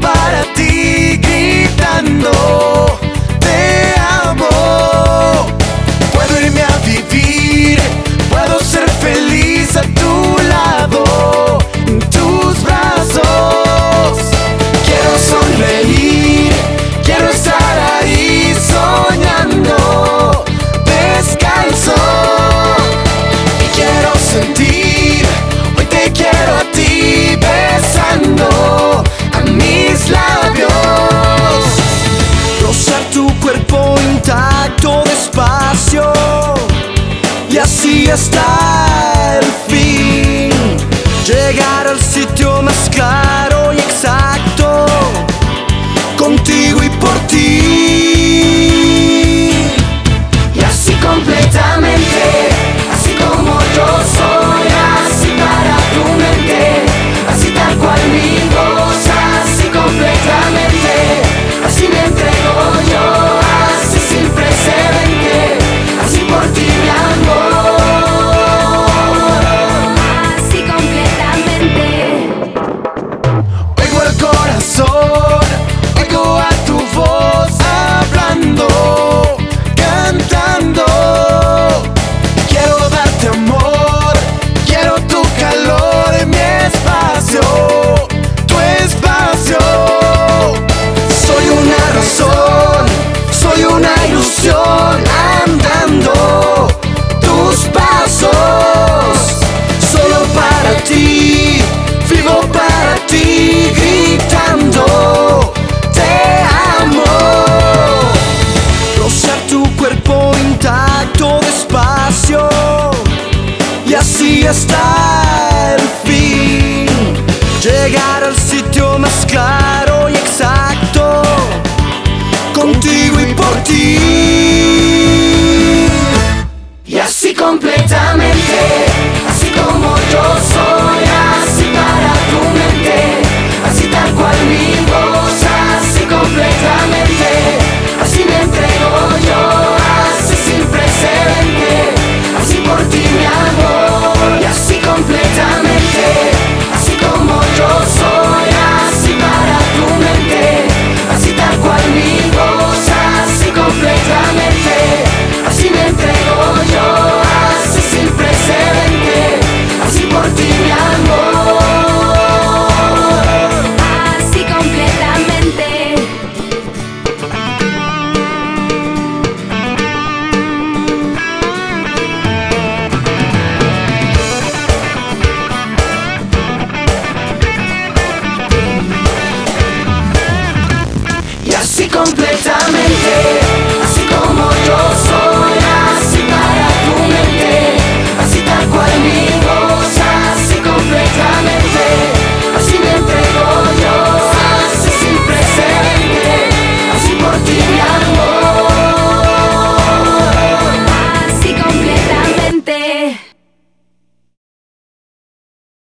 para ti gritando. hasta el fin, llegar al sitio más hasta el fin. Llegar al sitio más claro y exacto, contigo y por ti. time day.